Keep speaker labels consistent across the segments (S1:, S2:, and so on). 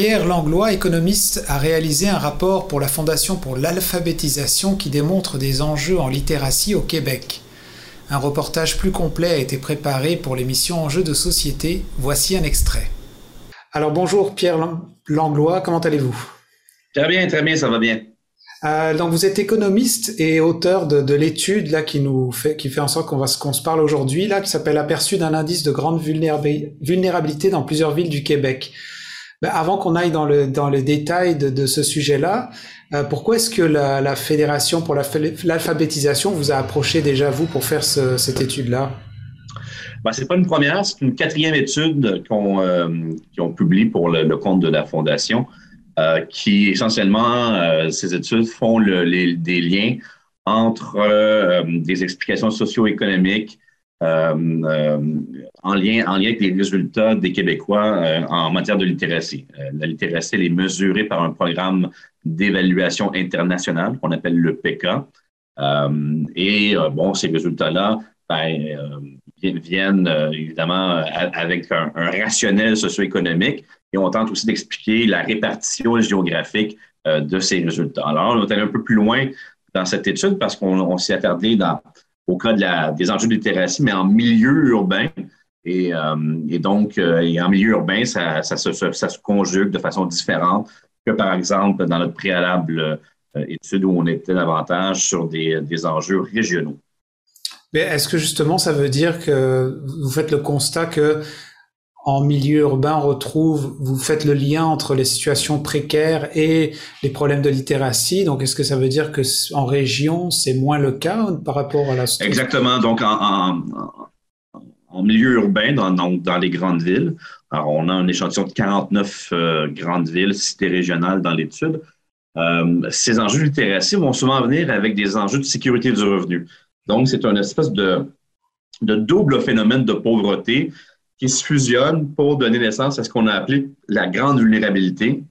S1: Pierre Langlois, économiste, a réalisé un rapport pour la Fondation pour l'alphabétisation qui démontre des enjeux en littératie au Québec. Un reportage plus complet a été préparé pour l'émission Enjeux de société. Voici un extrait. Alors bonjour Pierre Langlois, comment allez-vous?
S2: Très bien, très bien, ça va bien.
S1: Euh, donc vous êtes économiste et auteur de, l'étude là qui nous fait qui fait en sorte qu'on va qu'on se parle aujourd'hui là qui s'appelle aperçu d'un indice de grande vulnérabilité dans plusieurs villes du Québec. Ben, avant qu'on aille dans le dans les détails de, ce sujet-là, euh, pourquoi est-ce que la, Fédération pour l'alphabétisation vous a approché déjà vous pour faire cette étude-là?
S2: Ben, c'est pas une première, c'est une quatrième étude qu'on euh, ont publiée pour le, compte de la Fondation, euh, qui essentiellement, euh, ces études font le, les, des liens entre des explications socio-économiques en, lien, en lien avec les résultats des Québécois euh, en matière de littératie. la littératie, est mesurée par un programme d'évaluation internationale qu'on appelle le PK. et bon, ces résultats-là ben, viennent évidemment avec un, un rationnel socio-économique et on tente aussi d'expliquer la répartition géographique de ces résultats. Alors, on est allé un peu plus loin dans cette étude parce qu'on s'est attardé dans au cas des enjeux de littératie, mais en milieu urbain. Et, euh, donc, euh, en milieu urbain, ça, se, conjugue de façon différente que, par exemple, dans notre préalable euh, étude où on était davantage sur des, enjeux régionaux.
S1: Est-ce que justement, ça veut dire que vous faites le constat que en milieu urbain, on retrouve, vous faites le lien entre les situations précaires et les problèmes de littératie. Donc, est-ce que ça veut dire que en région, c'est moins le cas par rapport à la
S2: situation? Exactement. Donc, en, milieu urbain, dans, dans, les grandes villes, alors on a un échantillon de 49 euh, grandes villes, cités régionales dans l'étude. Euh, ces enjeux de littératie vont souvent venir avec des enjeux de sécurité du revenu. Donc, c'est un espèce de double phénomène de pauvreté qui se fusionnent pour donner naissance à ce qu'on a appelé la grande vulnérabilité.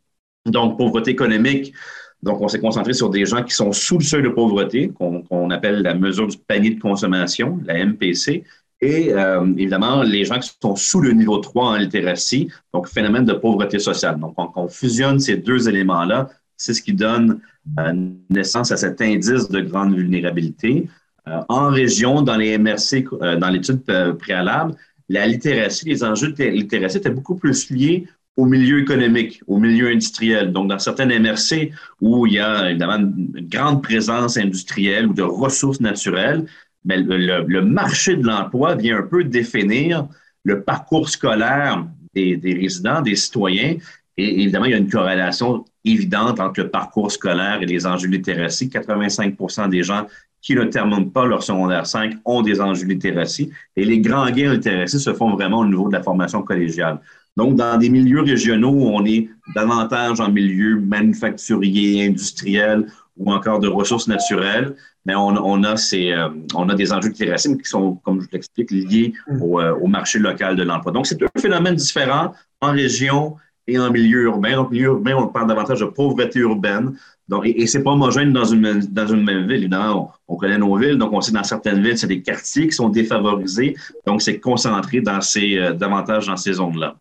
S2: Donc, pauvreté économique. Donc, on s'est concentré sur des gens qui sont sous le seuil de pauvreté, qu'on appelle la mesure du panier de consommation, la MPC, et euh, évidemment, les gens qui sont sous le niveau 3 en littératie, donc phénomène de pauvreté sociale. Donc, on, on fusionne ces deux éléments-là, c'est ce qui donne euh, naissance à cet indice de grande vulnérabilité. Euh, en région, dans les MRC, dans l'étude préalable, la littératie, les enjeux de littératie étaient beaucoup plus liés au milieu économique, au milieu industriel. Donc, dans certaines MRC où il y a évidemment une grande présence industrielle ou de ressources naturelles, mais ben, le, marché de l'emploi vient un peu définir le parcours scolaire des, des, résidents, des citoyens. Et évidemment, il y a une corrélation évidente entre le parcours scolaire et les enjeux de littératie. 85 des gens qui ne terminent pas leur secondaire 5 ont des enjeux de littératie. Et les grands gains en littératie se font vraiment au niveau de la formation collégiale. Donc, dans des milieux régionaux où on est davantage en milieu manufacturier, industriel ou encore de ressources naturelles, mais on, on a, ces, euh, on a des enjeux de littératie qui sont, comme je l'explique, liés mm. au, euh, au, marché local de l'emploi. Donc, c'est deux phénomènes différents en région et en milieu urbain. Donc, milieu urbain, on parle davantage de pauvreté urbaine. Donc, et, et c'est pas homogène dans une, dans une même ville. Évidemment, on, on, connaît nos villes, donc on sait dans certaines villes, c'est des quartiers qui sont défavorisés. Donc, c'est concentré dans ces, euh, davantage dans ces zones-là.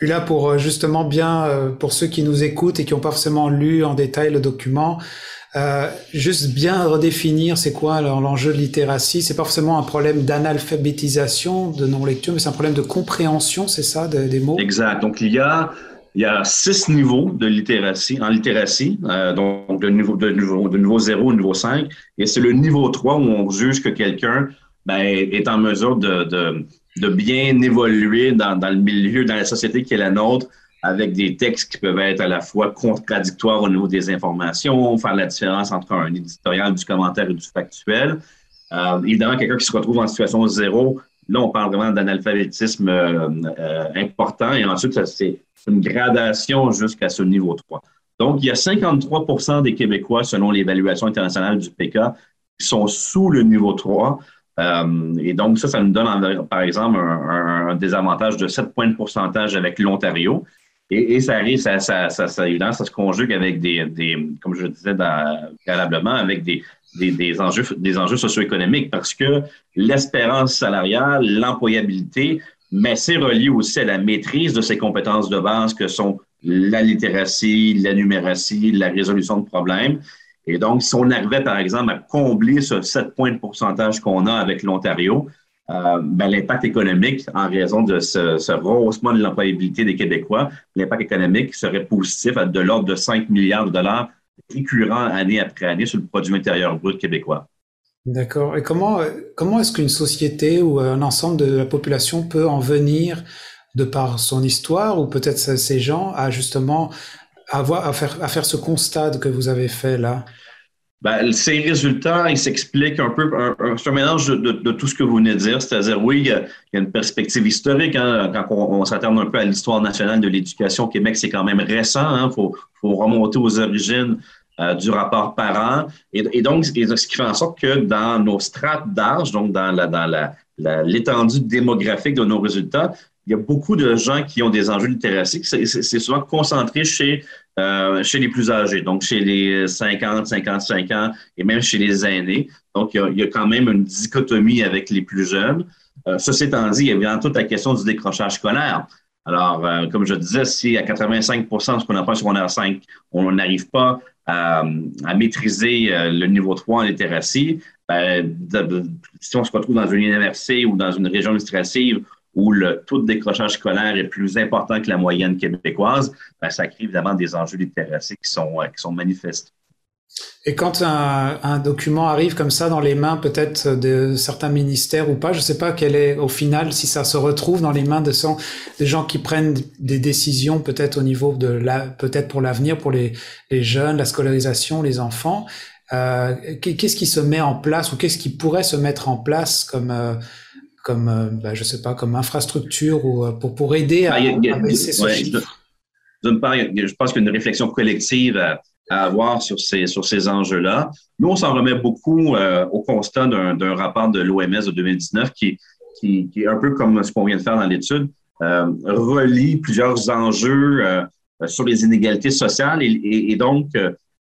S1: Puis là, pour euh, justement bien, euh, pour ceux qui nous écoutent et qui n'ont pas forcément lu en détail le document, euh, juste bien redéfinir c'est quoi l'enjeu de littératie? C'est pas forcément un problème d'analphabétisation, de non-lecture, mais c'est un problème de compréhension, c'est ça, des mots?
S2: Exact. Donc, il y a il y a six niveaux de littératie, en littératie, euh, donc de niveau, de, niveau, de niveau 0 au niveau 5. Et c'est le niveau 3 où on juge que quelqu'un ben, est en mesure de, de, de bien évoluer dans, dans, le milieu, dans la société qui est la nôtre, avec des textes qui peuvent être à la fois contradictoires au niveau des informations, faire la différence entre un éditorial, du commentaire et du factuel. Euh, évidemment, quelqu'un qui se retrouve en situation zéro, là, on parle vraiment d'analphabétisme euh, euh, important. Et ensuite, c'est une gradation jusqu'à ce niveau 3. Donc, il y a 53% des Québécois, selon l'évaluation internationale du PK, qui sont sous le niveau 3. Euh, et donc, ça, ça nous donne, par exemple, un, désavantage de 7 points de pourcentage avec l'Ontario. Et, ça arrive, ça, ça, ça, ça, évidemment, ça se conjugue avec des, des comme je disais préalablement, avec des, des, des, enjeux, des enjeux socio-économiques parce que l'espérance salariale, l'employabilité mais c'est relié aussi à la maîtrise de ces compétences de base que sont la littératie, la numératie, la résolution de problèmes. Et donc, si on arrivait, par exemple, à combler ce 7 points de pourcentage qu'on a avec l'Ontario, euh, ben, l'impact économique, en raison de ce, ce rehaussement de l'employabilité des Québécois, l'impact économique serait positif à de l'ordre de 5 milliards de dollars récurrents année après année sur le produit intérieur brut québécois.
S1: D'accord. Et comment, comment est-ce qu'une société ou un ensemble de la population peut en venir de par son histoire ou peut-être ces gens à justement à faire, à faire ce constat que vous avez fait là?
S2: Ben, ces résultats, ils s'expliquent un peu, un, un, mélange de, de, tout ce que vous venez de dire, c'est-à-dire, oui, il y, a, une perspective historique, hein, quand on, on s'attarde un peu à l'histoire nationale de l'éducation au Québec, c'est quand même récent, il hein, faut, faut, remonter aux origines euh, du rapport parent, et, et donc, ce qui fait en sorte que dans nos strates d'âge, donc dans la, dans la, l'étendue démographique de nos résultats, il y a beaucoup de gens qui ont des enjeux littératie. C'est souvent concentré chez euh, chez les plus âgés, donc chez les 50, 55 ans et même chez les aînés. Donc, il y a, quand même une dichotomie avec les plus jeunes. Euh, ceci étant dit, il y a bien toute la question du décrochage scolaire. Alors, euh, comme je disais, si à 85% ce qu'on appelle secondaire 5, on n'arrive pas à, maîtriser le niveau 3 en littératie, ben, si on se retrouve dans une université ou dans une région administrative où le taux de décrochage scolaire est plus important que la moyenne québécoise, ben, ça crée évidemment des enjeux littératie qui sont, euh, qui sont manifestes.
S1: Et quand un, un, document arrive comme ça dans les mains peut-être de certains ministères ou pas, je ne sais pas quel est au final si ça se retrouve dans les mains de des gens qui prennent des décisions peut-être au niveau de la peut-être pour l'avenir pour les, les jeunes, la scolarisation, les enfants. Euh, qu'est-ce qui se met en place ou qu'est-ce qui pourrait se mettre en place comme euh, comme, euh, bah, je sais pas, comme infrastructure ou euh, pour, pour aider à, ah, baisser ce chiffre?
S2: D'une part, je pense qu'il y a une réflexion collective à, avoir sur ces, sur ces enjeux-là. Nous, on s'en remet beaucoup euh, au constat d'un rapport de l'OMS de 2019 qui, qui, qui, est un peu comme ce qu'on vient de faire dans l'étude, euh, relie plusieurs enjeux sur les inégalités sociales et, et, et donc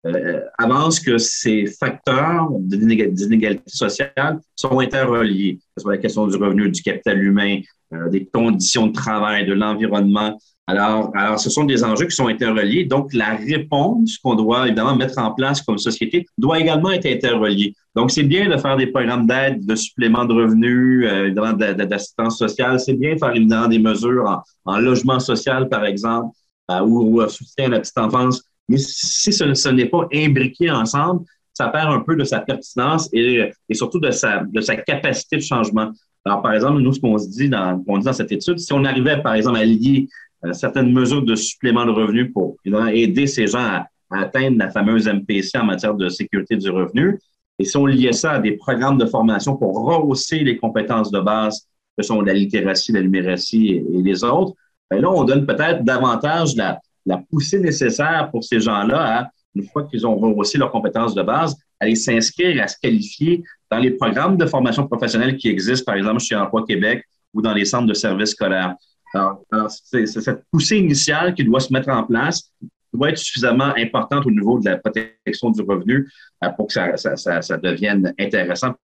S2: euh, avance que ces facteurs d'inégalité sociale sont interreliés, que ce soit la question du revenu, du capital humain, euh, des conditions de travail, de l'environnement. Alors, alors, ce sont des enjeux qui sont interreliés. Donc, la réponse qu'on doit évidemment mettre en place comme société doit également être interreliée. Donc, c'est bien de faire des programmes d'aide, de supplément de revenus, euh, d'assistance sociale. C'est bien de faire évidemment des mesures en, logement social, par exemple, euh, ou, ou soutien à la petite enfance. Mais si ce, n'est pas imbriqué ensemble, ça perd un peu de sa pertinence et, surtout de sa, capacité de changement. Alors, par exemple, nous, ce qu'on se dit dans, on dit dans cette étude, si on arrivait, par exemple, à lier euh, certaines mesures de supplément de revenus pour aider ces gens à, atteindre la fameuse MPC en matière de sécurité du revenu, et si on liait ça à des programmes de formation pour rehausser les compétences de base que sont la littératie, la numératie et, et les autres, bien là, on donne peut-être davantage la, la poussée nécessaire pour ces gens-là une fois qu'ils ont aussi leurs compétences de base, aller s'inscrire, à se qualifier dans les programmes de formation professionnelle qui existent, par exemple, chez Emploi Québec ou dans les centres de services scolaires. Alors, c'est cette poussée initiale qui doit se mettre en place doit être suffisamment importante au niveau de la protection du revenu euh, pour que ça devienne intéressant.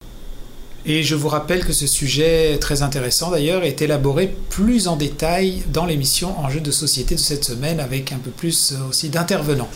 S1: Et je vous rappelle que ce sujet très intéressant d'ailleurs est élaboré plus en détail dans l'émission Enjeux de société de cette semaine avec un peu plus aussi d'intervenants.